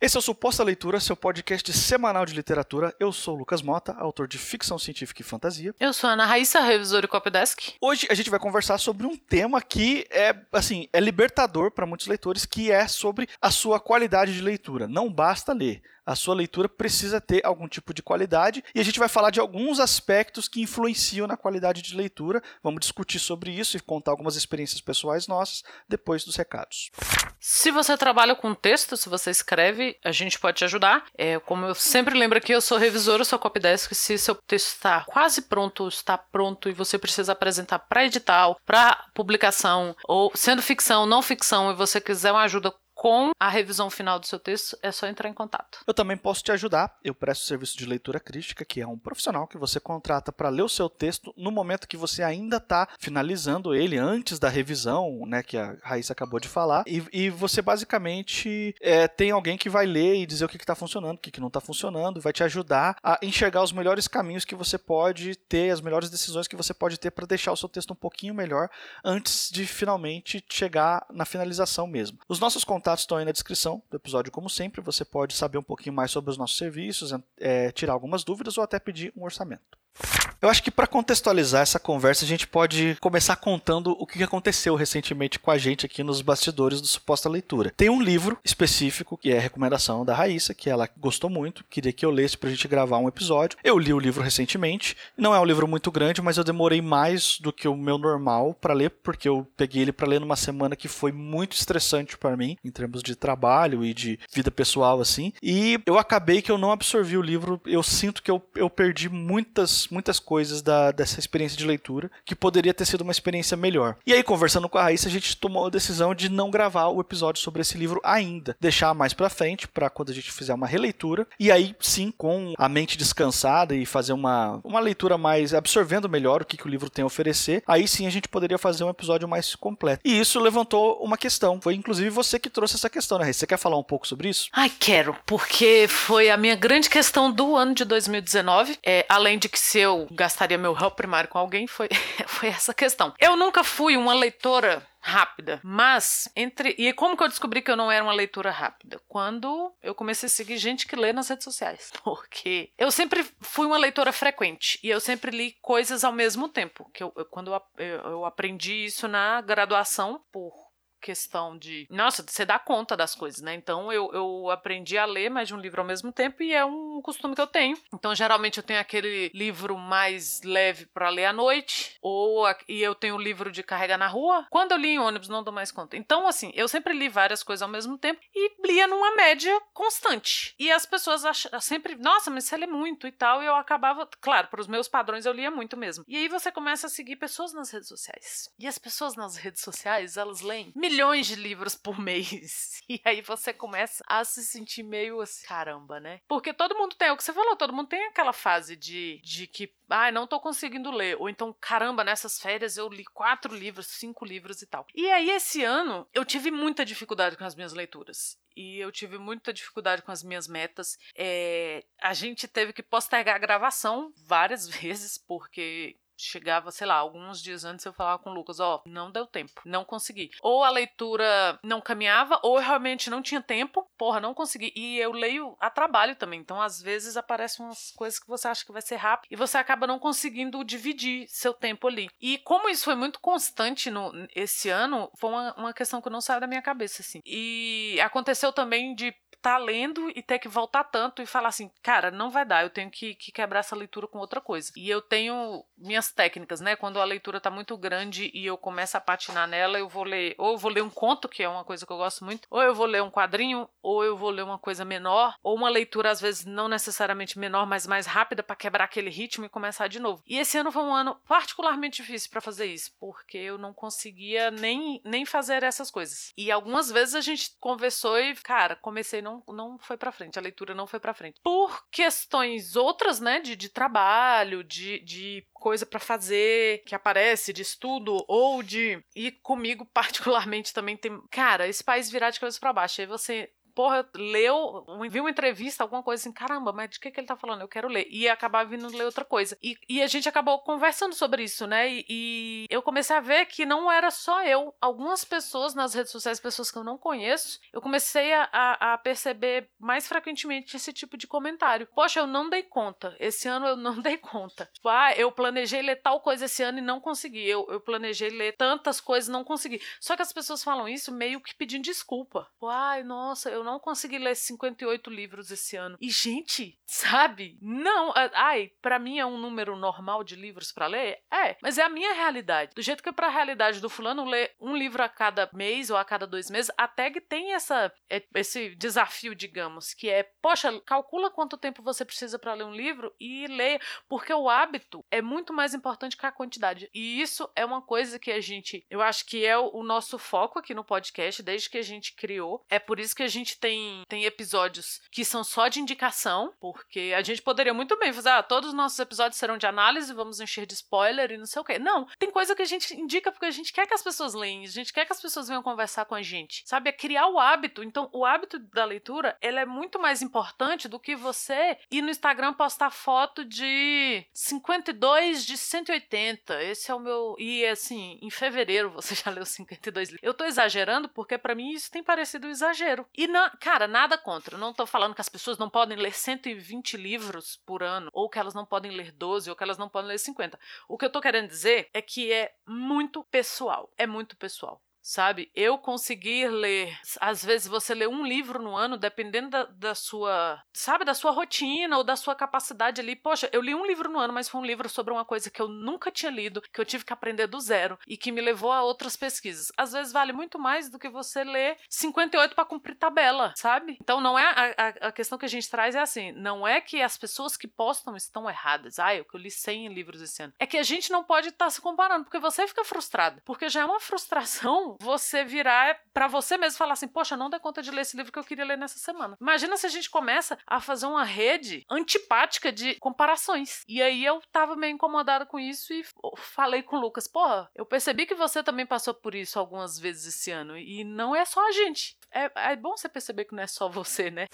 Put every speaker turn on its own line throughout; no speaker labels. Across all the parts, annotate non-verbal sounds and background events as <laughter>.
Esse é o Suposta Leitura, seu podcast semanal de literatura. Eu sou o Lucas Mota, autor de ficção científica e fantasia.
Eu sou a Ana Raíssa, revisora e copydesk.
Hoje a gente vai conversar sobre um tema que é, assim, é libertador para muitos leitores, que é sobre a sua qualidade de leitura. Não basta ler a sua leitura precisa ter algum tipo de qualidade e a gente vai falar de alguns aspectos que influenciam na qualidade de leitura. Vamos discutir sobre isso e contar algumas experiências pessoais nossas depois dos recados.
Se você trabalha com texto, se você escreve, a gente pode te ajudar. É, como eu sempre lembro aqui, eu sou revisora, sou copydesk. Se seu texto está quase pronto, está pronto e você precisa apresentar para edital, para publicação, ou sendo ficção, não ficção, e você quiser uma ajuda com a revisão final do seu texto, é só entrar em contato.
Eu também posso te ajudar. Eu presto serviço de leitura crítica, que é um profissional que você contrata para ler o seu texto no momento que você ainda está finalizando ele, antes da revisão, né, que a Raíssa acabou de falar. E, e você basicamente é, tem alguém que vai ler e dizer o que está funcionando, o que, que não está funcionando, vai te ajudar a enxergar os melhores caminhos que você pode ter, as melhores decisões que você pode ter para deixar o seu texto um pouquinho melhor antes de finalmente chegar na finalização mesmo. Os nossos contatos contatos estão aí na descrição do episódio, como sempre. Você pode saber um pouquinho mais sobre os nossos serviços, é, tirar algumas dúvidas ou até pedir um orçamento. Eu acho que para contextualizar essa conversa, a gente pode começar contando o que aconteceu recentemente com a gente aqui nos bastidores do Suposta Leitura. Tem um livro específico, que é a recomendação da Raíssa, que ela gostou muito, queria que eu lesse pra gente gravar um episódio. Eu li o livro recentemente, não é um livro muito grande, mas eu demorei mais do que o meu normal para ler, porque eu peguei ele para ler numa semana que foi muito estressante para mim, em termos de trabalho e de vida pessoal, assim. E eu acabei que eu não absorvi o livro, eu sinto que eu, eu perdi muitas, muitas coisas da, dessa experiência de leitura que poderia ter sido uma experiência melhor. E aí, conversando com a Raíssa, a gente tomou a decisão de não gravar o episódio sobre esse livro ainda, deixar mais para frente para quando a gente fizer uma releitura e aí sim com a mente descansada e fazer uma, uma leitura mais absorvendo melhor o que, que o livro tem a oferecer, aí sim a gente poderia fazer um episódio mais completo. E isso levantou uma questão. Foi inclusive você que trouxe essa questão, né, Raíssa? Você quer falar um pouco sobre isso?
Ai, quero, porque foi a minha grande questão do ano de 2019. É, além de que se eu gastaria meu réu primário com alguém foi, <laughs> foi essa questão. Eu nunca fui uma leitora rápida. Mas, entre. E como que eu descobri que eu não era uma leitura rápida? Quando eu comecei a seguir gente que lê nas redes sociais. <laughs> Porque eu sempre fui uma leitora frequente e eu sempre li coisas ao mesmo tempo. Que eu, eu quando eu, eu aprendi isso na graduação por questão de. Nossa, você dá conta das coisas, né? Então eu, eu aprendi a ler mais de um livro ao mesmo tempo e é um costume que eu tenho. Então geralmente eu tenho aquele livro mais leve para ler à noite, ou e eu tenho o livro de carregar na rua. Quando eu li em ônibus, não dou mais conta. Então, assim, eu sempre li várias coisas ao mesmo tempo e lia numa média constante. E as pessoas acham, sempre, nossa, mas você lê muito e tal. E eu acabava, claro, para os meus padrões eu lia muito mesmo. E aí você começa a seguir pessoas nas redes sociais. E as pessoas nas redes sociais, elas leem milhões de livros por <laughs> mês. E aí você começa a se sentir meio assim, caramba, né? Porque todo mundo tem, é o que você falou, todo mundo tem aquela fase de, de que, ai, ah, não tô conseguindo ler. Ou então, caramba, nessas férias eu li quatro livros, cinco livros e tal. E aí, esse ano, eu tive muita dificuldade com as minhas leituras e eu tive muita dificuldade com as minhas metas. É, a gente teve que postergar a gravação várias <laughs> vezes, porque chegava, sei lá, alguns dias antes eu falava com o Lucas, ó, oh, não deu tempo, não consegui. Ou a leitura não caminhava, ou eu realmente não tinha tempo, porra, não consegui. E eu leio a trabalho também, então às vezes aparecem umas coisas que você acha que vai ser rápido e você acaba não conseguindo dividir seu tempo ali. E como isso foi muito constante no esse ano, foi uma, uma questão que não saiu da minha cabeça, assim. E aconteceu também de tá lendo e ter que voltar tanto e falar assim, cara, não vai dar, eu tenho que, que, quebrar essa leitura com outra coisa. E eu tenho minhas técnicas, né? Quando a leitura tá muito grande e eu começo a patinar nela, eu vou ler, ou eu vou ler um conto, que é uma coisa que eu gosto muito, ou eu vou ler um quadrinho, ou eu vou ler uma coisa menor, ou uma leitura às vezes não necessariamente menor, mas mais rápida para quebrar aquele ritmo e começar de novo. E esse ano foi um ano particularmente difícil para fazer isso, porque eu não conseguia nem, nem fazer essas coisas. E algumas vezes a gente conversou e, cara, comecei não, não foi para frente, a leitura não foi para frente. Por questões outras, né, de, de trabalho, de, de coisa para fazer que aparece, de estudo ou de. E comigo, particularmente, também tem. Cara, esse país virar de cabeça para baixo. Aí você porra, leu, viu uma entrevista, alguma coisa assim, caramba, mas de que, que ele tá falando? Eu quero ler. E acabar vindo ler outra coisa. E, e a gente acabou conversando sobre isso, né? E, e eu comecei a ver que não era só eu. Algumas pessoas nas redes sociais, pessoas que eu não conheço, eu comecei a, a, a perceber mais frequentemente esse tipo de comentário. Poxa, eu não dei conta. Esse ano eu não <laughs> dei conta. Ah, eu planejei ler tal coisa esse ano e não consegui. Eu, eu planejei ler tantas coisas e não consegui. Só que as pessoas falam isso meio que pedindo desculpa. Ai, nossa, eu não consegui ler 58 livros esse ano. E, gente, sabe? Não. Ai, para mim é um número normal de livros para ler? É, mas é a minha realidade. Do jeito que para a realidade do fulano ler um livro a cada mês ou a cada dois meses, a tag tem essa, é, esse desafio, digamos, que é, poxa, calcula quanto tempo você precisa para ler um livro e leia, porque o hábito é muito mais importante que a quantidade. E isso é uma coisa que a gente, eu acho que é o nosso foco aqui no podcast desde que a gente criou. É por isso que a gente tem, tem episódios que são só de indicação, porque a gente poderia muito bem fazer, ah, todos os nossos episódios serão de análise, vamos encher de spoiler e não sei o quê. Não, tem coisa que a gente indica porque a gente quer que as pessoas leiam, a gente quer que as pessoas venham conversar com a gente. Sabe? É criar o hábito. Então, o hábito da leitura, ele é muito mais importante do que você ir no Instagram postar foto de 52 de 180. Esse é o meu. E assim, em fevereiro você <laughs> já leu 52 livros. Eu tô exagerando porque para mim isso tem parecido um exagero. E, na... cara, nada contra. Não tô falando que as pessoas não podem ler 120 livros por ano, ou que elas não podem ler 12, ou que elas não podem ler 50. O que eu tô querendo dizer é que é muito pessoal. É muito pessoal sabe? Eu conseguir ler, às vezes você lê um livro no ano, dependendo da, da, sua, sabe, da sua rotina ou da sua capacidade ali. Poxa, eu li um livro no ano, mas foi um livro sobre uma coisa que eu nunca tinha lido, que eu tive que aprender do zero e que me levou a outras pesquisas. Às vezes vale muito mais do que você ler 58 para cumprir tabela, sabe? Então não é a, a, a, questão que a gente traz é assim, não é que as pessoas que postam estão erradas. Ah, eu eu li 100 livros esse ano. É que a gente não pode estar tá se comparando, porque você fica frustrado, porque já é uma frustração você virar para você mesmo falar assim: Poxa, não dá conta de ler esse livro que eu queria ler nessa semana. Imagina se a gente começa a fazer uma rede antipática de comparações. E aí eu tava meio incomodada com isso e falei com o Lucas: Porra, eu percebi que você também passou por isso algumas vezes esse ano. E não é só a gente. É, é bom você perceber que não é só você, né?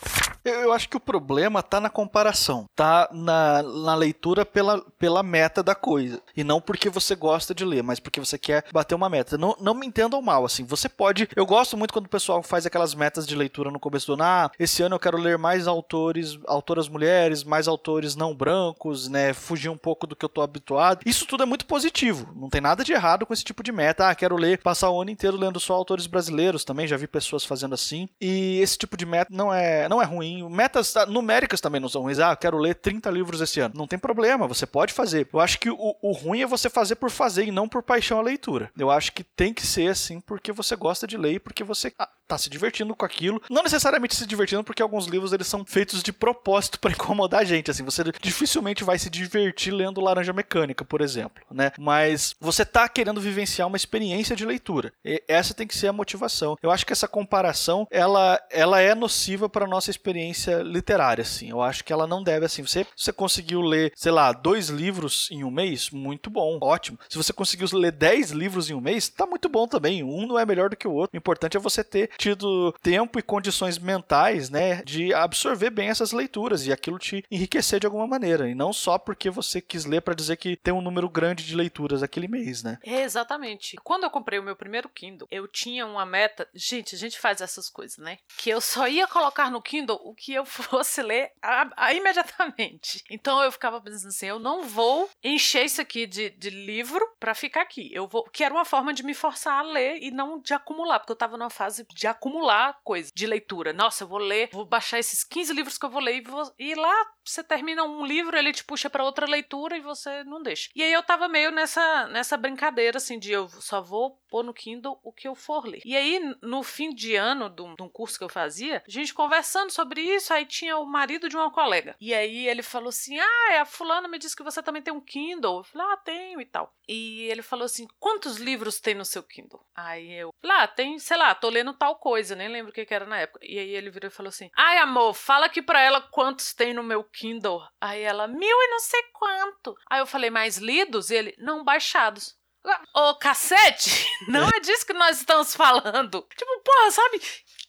Eu, acho que o problema tá na comparação, tá na, na leitura pela, pela meta da coisa. E não porque você gosta de ler, mas porque você quer bater uma meta. Não, não me entendam mal, assim. Você pode. Eu gosto muito quando o pessoal faz aquelas metas de leitura no começo do ano. Ah, esse ano eu quero ler mais autores, autoras mulheres, mais autores não brancos, né? Fugir um pouco do que eu tô habituado. Isso tudo é muito positivo. Não tem nada de errado com esse tipo de meta. Ah, quero ler, passar o ano inteiro lendo só autores brasileiros também. Já vi pessoas fazendo assim. E esse tipo de meta não é, não é ruim Metas numéricas também não são ruins. Ah, quero ler 30 livros esse ano. Não tem problema, você pode fazer. Eu acho que o, o ruim é você fazer por fazer e não por paixão à leitura. Eu acho que tem que ser assim porque você gosta de ler e porque você ah, tá se divertindo com aquilo. Não necessariamente se divertindo, porque alguns livros eles são feitos de propósito <laughs> para incomodar a gente. Assim, você dificilmente vai se divertir lendo Laranja Mecânica, por exemplo, né? Mas você tá querendo vivenciar uma experiência de leitura. E essa tem que ser a motivação. Eu acho que essa comparação, ela, ela é nociva para nossa experiência literária, assim. Eu acho que ela não deve, assim. Você, você conseguiu ler, sei lá, dois livros em um mês, muito bom, ótimo. Se você conseguiu ler dez livros em um mês, tá muito bom também. Um não é melhor do que o outro. O importante é você ter tido tempo e condições mentais, né, de absorver bem essas leituras e aquilo te enriquecer de alguma maneira. E não só porque você quis ler para dizer que tem um número grande de leituras aquele mês, né?
É, exatamente. Quando eu comprei o meu primeiro Kindle, eu tinha uma meta. Gente, a gente faz essas coisas, né? Que eu só ia colocar no Kindle o que eu <laughs> fosse ler a, a, imediatamente. Então eu ficava pensando assim: eu não vou encher isso aqui de, de livro para ficar aqui. Eu vou. Que era uma forma de me forçar a ler e não de acumular, porque eu tava numa fase de acumular coisa de leitura. Nossa, eu vou ler, vou baixar esses 15 livros que eu vou ler e, vou, e lá você termina um livro, ele te puxa para outra leitura e você não deixa. E aí eu tava meio nessa, nessa brincadeira, assim, de eu só vou pôr no Kindle o que eu for ler. E aí, no fim de ano de um, de curso que eu fazia, a gente conversando sobre isso, aí tinha o marido de uma colega. E aí ele falou assim: Ah, a fulana me disse que você também tem um Kindle. Eu falei, ah, tenho e tal. E ele falou assim: quantos livros tem no seu Kindle? Aí eu, lá, ah, tem, sei lá, tô lendo tal coisa, nem lembro o que, que era na época. E aí ele virou e falou assim: Ai, amor, fala aqui pra ela quantos tem no meu Kindle. Aí ela, mil e não sei quanto. Aí eu falei, mais lidos? E ele, não, baixados. Ô, cacete! <laughs> Não é disso que nós estamos falando. Tipo, porra, sabe?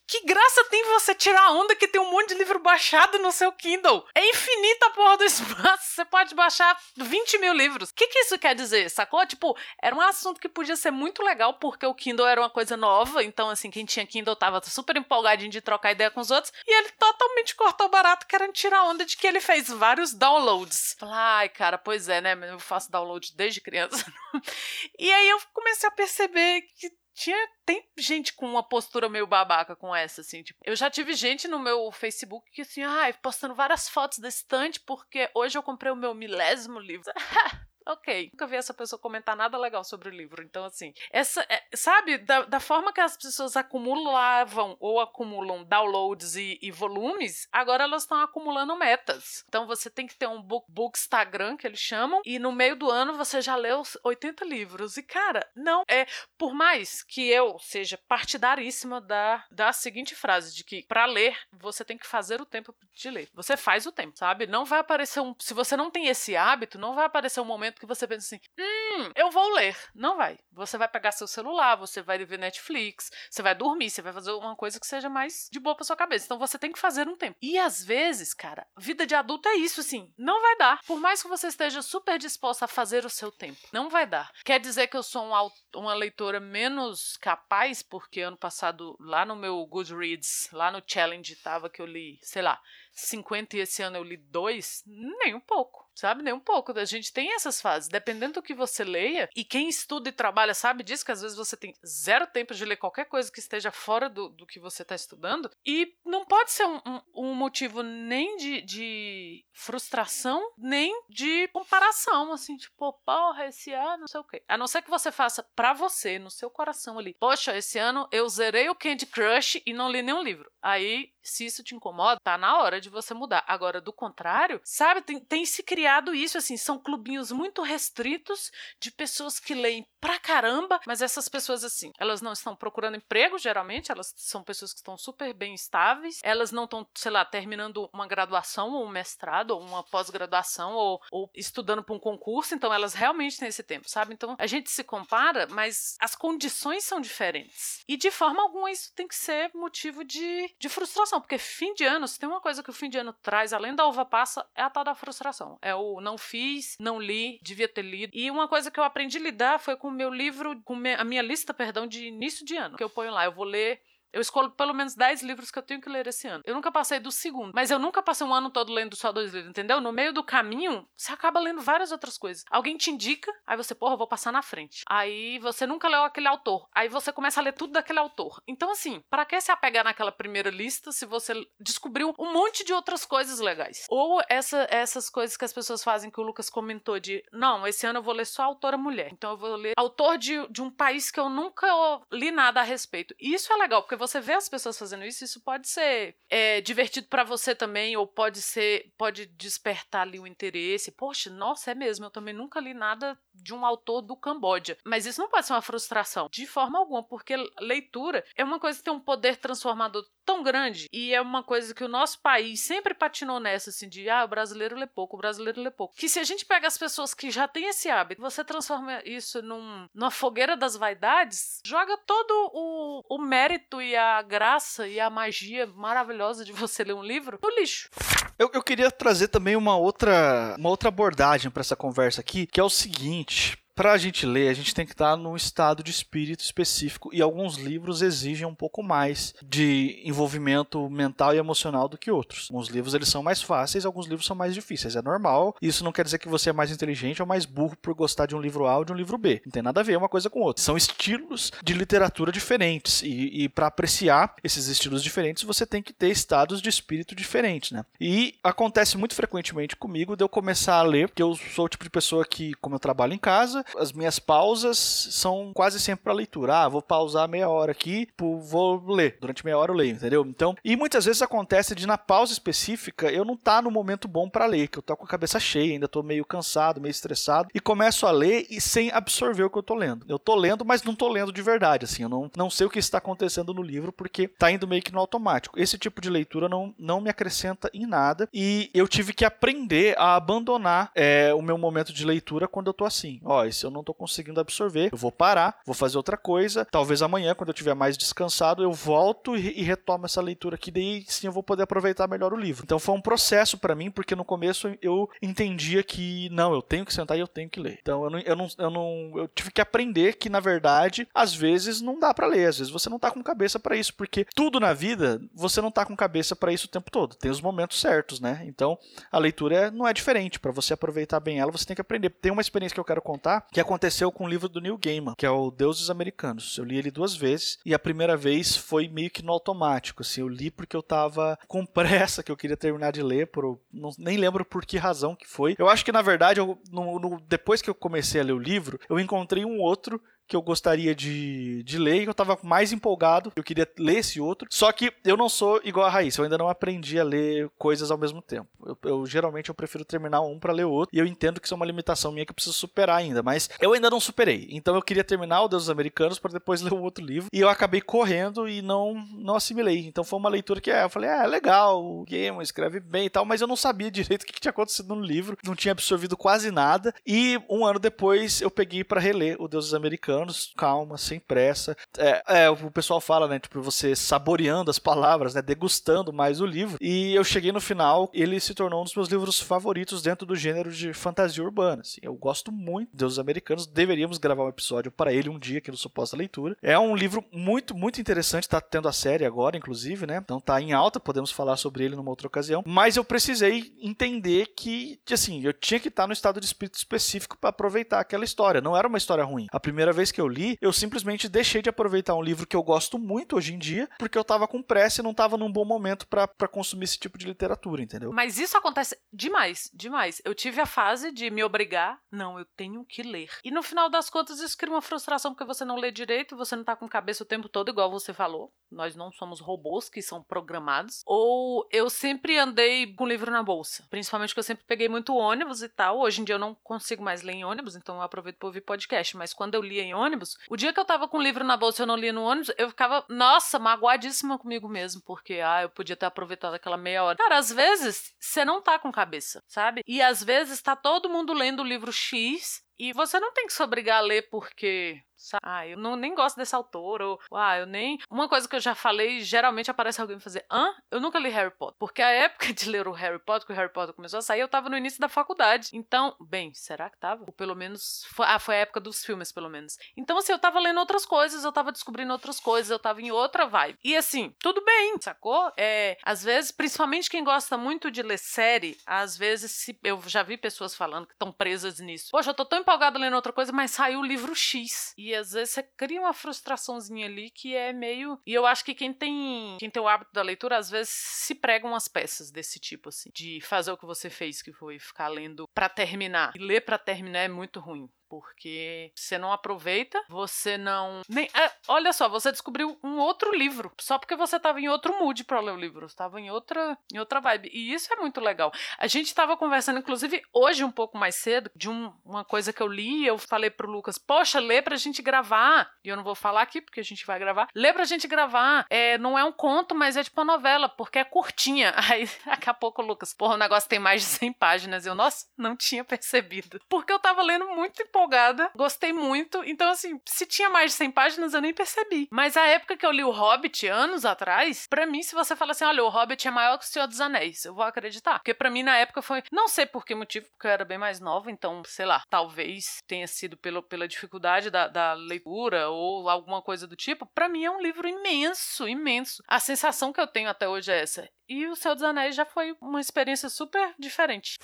Que graça tem você tirar onda que tem um monte de livro baixado no seu Kindle? É infinita a porra do <laughs> espaço. Você pode baixar 20 mil livros. O que, que isso quer dizer, sacou? Tipo, era um assunto que podia ser muito legal porque o Kindle era uma coisa nova. Então, assim, quem tinha Kindle tava super empolgadinho de trocar ideia com os outros. E ele totalmente cortou barato querendo tirar onda de que ele fez vários downloads. Ai, cara, pois é, né? Eu faço download desde criança. <laughs> e aí eu comecei a perceber que tinha tem gente com uma postura meio babaca com essa assim tipo eu já tive gente no meu Facebook que assim ai ah, postando várias fotos da estante porque hoje eu comprei o meu milésimo livro <laughs> ok. Nunca vi essa pessoa comentar nada legal sobre o livro. Então, assim, essa, é, sabe, da, da, forma que as pessoas acumulavam ou acumulam downloads e, e volumes, agora elas estão acumulando metas. Então, você tem que ter um book, book Instagram, que eles chamam, e no meio do ano você já leu 80 livros. E, cara, não é. Por mais que eu seja partidaríssima da, da seguinte frase: de que para ler, você tem que fazer o tempo de ler. Você faz o tempo, sabe? Não vai aparecer um. Se você não tem esse hábito, não vai aparecer um momento momento que você pensa assim: hum, eu vou ler. Não vai. Você vai pegar seu celular, você vai ver Netflix, você vai dormir, você vai fazer uma coisa que seja mais de boa pra sua cabeça. Então você tem que fazer um tempo. E às vezes, cara, vida de adulto é isso, assim. Não vai dar. Por mais que você esteja super disposta a fazer o seu tempo, não vai dar. Quer dizer que eu sou um, uma leitora menos capaz, porque ano passado, lá no meu Goodreads, lá no Challenge, tava que eu li, sei lá, 50 e esse ano eu li dois? Nem um pouco sabe? Nem um pouco. A gente tem essas fases. Dependendo do que você leia, e quem estuda e trabalha sabe disso, que às vezes você tem zero tempo de ler qualquer coisa que esteja fora do, do que você está estudando. E não pode ser um, um, um motivo nem de, de, frustração, nem de comparação, assim, tipo, porra, esse ano, não sei o quê. A não ser que você faça pra você, no seu coração ali. Poxa, esse ano eu zerei o Candy Crush e não li nenhum livro. Aí se isso te incomoda, tá na hora de você mudar. Agora, do contrário, sabe, tem, tem se criado isso, assim, são clubinhos muito restritos de pessoas que leem pra caramba, mas essas pessoas, assim, elas não estão procurando emprego, geralmente, elas são pessoas que estão super bem estáveis, elas não estão, sei lá, terminando uma graduação ou um mestrado ou uma pós-graduação ou, ou estudando para um concurso, então elas realmente têm esse tempo, sabe? Então a gente se compara, mas as condições são diferentes. E de forma alguma isso tem que ser motivo de, de frustração porque fim de ano, se tem uma coisa que fim de ano traz, além da uva passa, é a tal da frustração. É o não fiz, não li, devia ter lido. E uma coisa que eu aprendi a lidar foi com o meu livro, com a minha lista, perdão, de início de ano, que eu ponho lá. Eu vou ler eu escolho pelo menos 10 livros que eu tenho que ler esse ano. Eu nunca passei do segundo, mas eu nunca passei um ano todo lendo só dois livros, entendeu? No meio do caminho, você acaba lendo várias outras coisas. Alguém te indica, aí você, porra, eu vou passar na frente. Aí você nunca leu aquele autor. Aí você começa a ler tudo daquele autor. Então, assim, para que se apegar naquela primeira lista se você descobriu um monte de outras coisas legais? Ou essa, essas coisas que as pessoas fazem que o Lucas comentou de, não, esse ano eu vou ler só autora mulher. Então eu vou ler autor de, de um país que eu nunca li nada a respeito. Isso é legal, porque você vê as pessoas fazendo isso, isso pode ser é, divertido para você também, ou pode ser, pode despertar ali o interesse. Poxa, nossa, é mesmo, eu também nunca li nada de um autor do Camboja. Mas isso não pode ser uma frustração, de forma alguma, porque leitura é uma coisa que tem um poder transformador tão grande e é uma coisa que o nosso país sempre patinou nessa, assim, de ah, o brasileiro lê pouco, o brasileiro lê pouco. Que se a gente pega as pessoas que já têm esse hábito, você transforma isso num, numa fogueira das vaidades, joga todo o, o mérito e a graça e a magia maravilhosa de você ler um livro no lixo.
Eu, eu queria trazer também uma outra, uma outra abordagem para essa conversa aqui, que é o seguinte para a gente ler, a gente tem que estar num estado de espírito específico e alguns livros exigem um pouco mais de envolvimento mental e emocional do que outros. Alguns livros eles são mais fáceis, alguns livros são mais difíceis. É normal. Isso não quer dizer que você é mais inteligente ou mais burro por gostar de um livro A ou de um livro B. Não tem nada a ver uma coisa com outra. São estilos de literatura diferentes e, e para apreciar esses estilos diferentes você tem que ter estados de espírito diferentes, né? E acontece muito frequentemente comigo de eu começar a ler, porque eu sou o tipo de pessoa que, como eu trabalho em casa, as minhas pausas são quase sempre para leitura. Ah, vou pausar meia hora aqui, vou ler. Durante meia hora eu leio, entendeu? Então, e muitas vezes acontece de na pausa específica eu não tá no momento bom para ler, que eu tô com a cabeça cheia, ainda tô meio cansado, meio estressado e começo a ler e sem absorver o que eu tô lendo. Eu tô lendo, mas não tô lendo de verdade, assim, eu não, não sei o que está acontecendo no livro porque tá indo meio que no automático. Esse tipo de leitura não, não me acrescenta em nada e eu tive que aprender a abandonar é, o meu momento de leitura quando eu tô assim. Ó, eu não tô conseguindo absorver, eu vou parar, vou fazer outra coisa, talvez amanhã, quando eu tiver mais descansado, eu volto e, e retomo essa leitura aqui, daí sim eu vou poder aproveitar melhor o livro. Então foi um processo para mim, porque no começo eu entendia que não, eu tenho que sentar e eu tenho que ler. Então eu não, eu não, eu, não, eu tive que aprender que na verdade, às vezes não dá para ler, às vezes você não tá com cabeça para isso, porque tudo na vida você não tá com cabeça para isso o tempo todo. Tem os momentos certos, né? Então a leitura não é diferente. Para você aproveitar bem ela, você tem que aprender. Tem uma experiência que eu quero contar que aconteceu com o livro do Neil Gaiman, que é o Deuses Americanos. Eu li ele duas vezes e a primeira vez foi meio que no automático. Assim, eu li porque eu tava com <laughs> pressa, que eu queria terminar de ler, por, não, nem lembro por que razão que foi. Eu acho que na verdade, eu, no, no, depois que eu comecei a ler o livro, eu encontrei um outro que eu gostaria de, de ler e eu tava mais empolgado, eu queria ler esse outro. Só que eu não sou igual a Raíssa, eu ainda não aprendi a ler coisas ao mesmo tempo. Eu, eu geralmente eu prefiro terminar um para ler o outro, e eu entendo que isso é uma limitação minha que eu preciso superar ainda, mas eu ainda não superei. Então eu queria terminar o Deus dos Americanos para depois ler o outro livro, e eu acabei correndo e não não assimilei. Então foi uma leitura que é, eu falei, é, legal, o Game escreve bem e tal, mas eu não sabia direito o que tinha acontecido no livro, não tinha absorvido quase nada, e um ano depois eu peguei para reler o Deus dos Americanos anos, calma, sem pressa. É, é, o pessoal fala, né, tipo, você saboreando as palavras, né, degustando mais o livro. E eu cheguei no final, ele se tornou um dos meus livros favoritos dentro do gênero de fantasia urbana. Assim. Eu gosto muito dos americanos, deveríamos gravar um episódio para ele um dia aqui no Suposta Leitura. É um livro muito, muito interessante, tá tendo a série agora, inclusive, né? Então tá em alta, podemos falar sobre ele numa outra ocasião. Mas eu precisei entender que, assim, eu tinha que estar no estado de espírito específico para aproveitar aquela história. Não era uma história ruim. A primeira vez que eu li, eu simplesmente deixei de aproveitar um livro que eu gosto muito hoje em dia, porque eu tava com pressa e não tava num bom momento para consumir esse tipo de literatura, entendeu?
Mas isso acontece demais, demais. Eu tive a fase de me obrigar, não, eu tenho que ler. E no final das contas, isso cria uma frustração porque você não lê direito, você não tá com cabeça o tempo todo, igual você falou. Nós não somos robôs que são programados. Ou eu sempre andei com livro na bolsa. Principalmente porque eu sempre peguei muito ônibus e tal. Hoje em dia eu não consigo mais ler em ônibus, então eu aproveito para ouvir podcast. Mas quando eu lia em ônibus. O dia que eu tava com o livro na bolsa e eu não lia no ônibus, eu ficava, nossa, magoadíssima comigo mesmo, porque, ah, eu podia ter aproveitado aquela meia hora. Cara, às vezes você não tá com cabeça, sabe? E às vezes tá todo mundo lendo o livro X e você não tem que se obrigar a ler porque ah, eu não, nem gosto desse autor, ou ah, eu nem. Uma coisa que eu já falei, geralmente aparece alguém fazer, hã? Eu nunca li Harry Potter. Porque a época <laughs> de ler o Harry Potter, que o Harry Potter começou a sair, eu tava no início da faculdade. Então, bem, será que tava? Ou pelo menos. Foi, ah, foi a época dos filmes, pelo menos. Então, assim, eu tava lendo outras coisas, eu tava descobrindo outras coisas, eu tava em outra vibe. E assim, tudo bem, sacou? É, às vezes, principalmente quem gosta muito de ler série, às vezes, se, eu já vi pessoas falando que estão presas nisso. Poxa, eu tô tão empolgada lendo outra coisa, mas saiu o livro X. E às vezes você cria uma frustraçãozinha ali que é meio. E eu acho que quem tem, quem tem o hábito da leitura, às vezes se prega umas peças desse tipo, assim, de fazer o que você fez, que foi ficar lendo para terminar. E ler para terminar é muito ruim porque você não aproveita, você não. Nem, é, olha só, você descobriu um outro livro, só porque você estava em outro mood para ler o livro, estava em outra, em outra vibe. E isso é muito legal. A gente estava conversando, inclusive, hoje, um pouco mais cedo, de um, uma coisa que eu li, eu falei pro Lucas, poxa, lê pra gente gravar. E eu não vou falar aqui, porque a gente vai gravar. Lê pra gente gravar. É, não é um conto, mas é tipo uma novela, porque é curtinha. <laughs> Aí, daqui a pouco, Lucas, porra, o negócio tem mais de 100 páginas. Eu, nossa, não tinha percebido. Porque eu tava lendo muito empolgada, gostei muito. Então, assim, se tinha mais de 100 páginas, eu nem percebi. Mas a época que eu li o Hobbit, anos atrás, para mim, se você fala assim, olha, o Hobbit é maior que o Senhor dos Anéis, eu vou acreditar. Porque para mim, na época, foi. Não sei por que motivo, porque eu era bem mais nova, então, sei lá, talvez tenha sido pelo, pela dificuldade da, da leitura ou alguma coisa do tipo. Para mim, é um livro imenso, imenso. A sensação que eu tenho até hoje é essa. E o Senhor dos Anéis já foi uma experiência super diferente.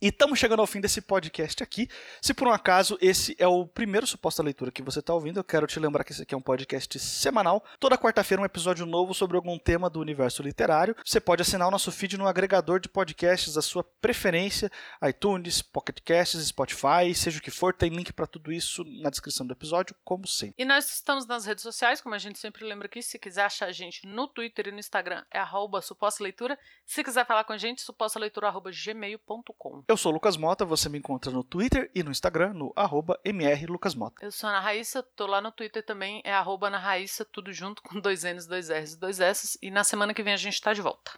E estamos chegando ao fim desse podcast aqui. Se por um acaso esse é o primeiro suposta leitura que você está ouvindo, eu quero te lembrar que esse aqui é um podcast semanal. Toda quarta-feira um episódio novo sobre algum tema do universo literário. Você pode assinar o nosso feed no agregador de podcasts da sua preferência, iTunes, Pocket Casts, Spotify, seja o que for, tem link para tudo isso na descrição do episódio, como sempre.
E nós estamos nas redes sociais, como a gente sempre lembra aqui, se quiser achar a gente no Twitter e no Instagram, é arroba suposta leitura. Se quiser falar com a gente, supostaleitura.gmail.com.
Eu sou o Lucas Mota, você me encontra no Twitter e no Instagram, no arroba mrlucasmota.
Eu sou a Ana Raíssa, tô lá no Twitter também, é arroba Ana Raíssa, tudo junto com dois N's, dois R's e dois S's. E na semana que vem a gente tá de volta.